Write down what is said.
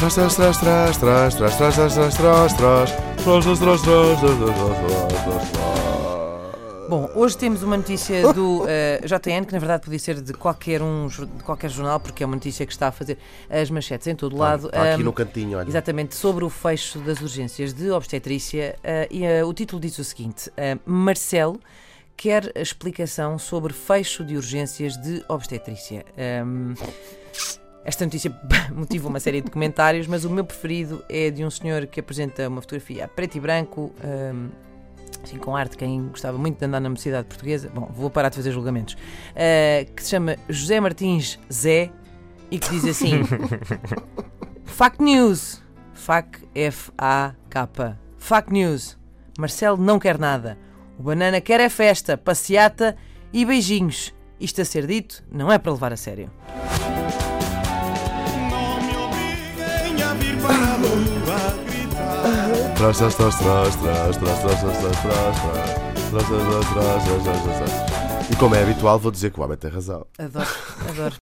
Traz, traz, traz, traz, traz, traz, traz, traz, traz, traz, traz, traz, traz, traz, traz, traz. Bom, hoje temos uma notícia do eh, JN, que na verdade podia ser de qualquer um de qualquer jornal, porque é uma notícia que está a fazer as manchetes em todo lado. Está aqui Ahm, no cantinho, olha. Exatamente, sobre o fecho das urgências de obstetrícia. eh, e eh, o título diz o seguinte: eh, Marcelo quer a explicação sobre fecho de urgências de obstetrícia. Ahm, esta notícia motiva uma série de comentários, mas o meu preferido é de um senhor que apresenta uma fotografia a preto e branco, ahm, assim, com arte, quem gostava muito de andar na mocidade portuguesa. Bom, vou parar de fazer julgamentos. Ah, que se chama José Martins Zé e que diz assim: Fact News. Fac F-A-K. Fact News. Marcelo não quer nada. O banana quer é festa, passeata e beijinhos. Isto a ser dito não é para levar a sério. Traz, traz, traz, traz, traz, traz, traz, traz, traz, traz, traz, traz, traz, traz, traz. E como é habitual, vou dizer que o homem tem razão. Adoro, adoro.